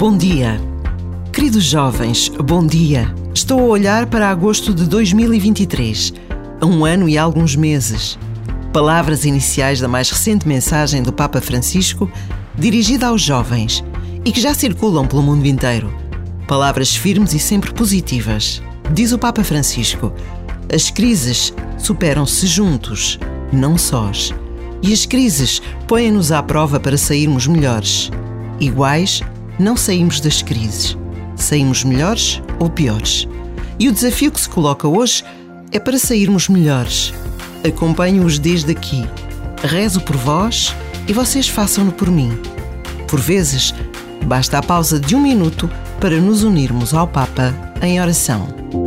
Bom dia. Queridos jovens, bom dia. Estou a olhar para agosto de 2023, a um ano e alguns meses. Palavras iniciais da mais recente mensagem do Papa Francisco, dirigida aos jovens e que já circulam pelo mundo inteiro. Palavras firmes e sempre positivas. Diz o Papa Francisco: as crises superam-se juntos, não sós. E as crises põem-nos à prova para sairmos melhores. Iguais, não saímos das crises. Saímos melhores ou piores. E o desafio que se coloca hoje é para sairmos melhores. Acompanho-os desde aqui. Rezo por vós e vocês façam-no por mim. Por vezes, basta a pausa de um minuto para nos unirmos ao Papa em oração.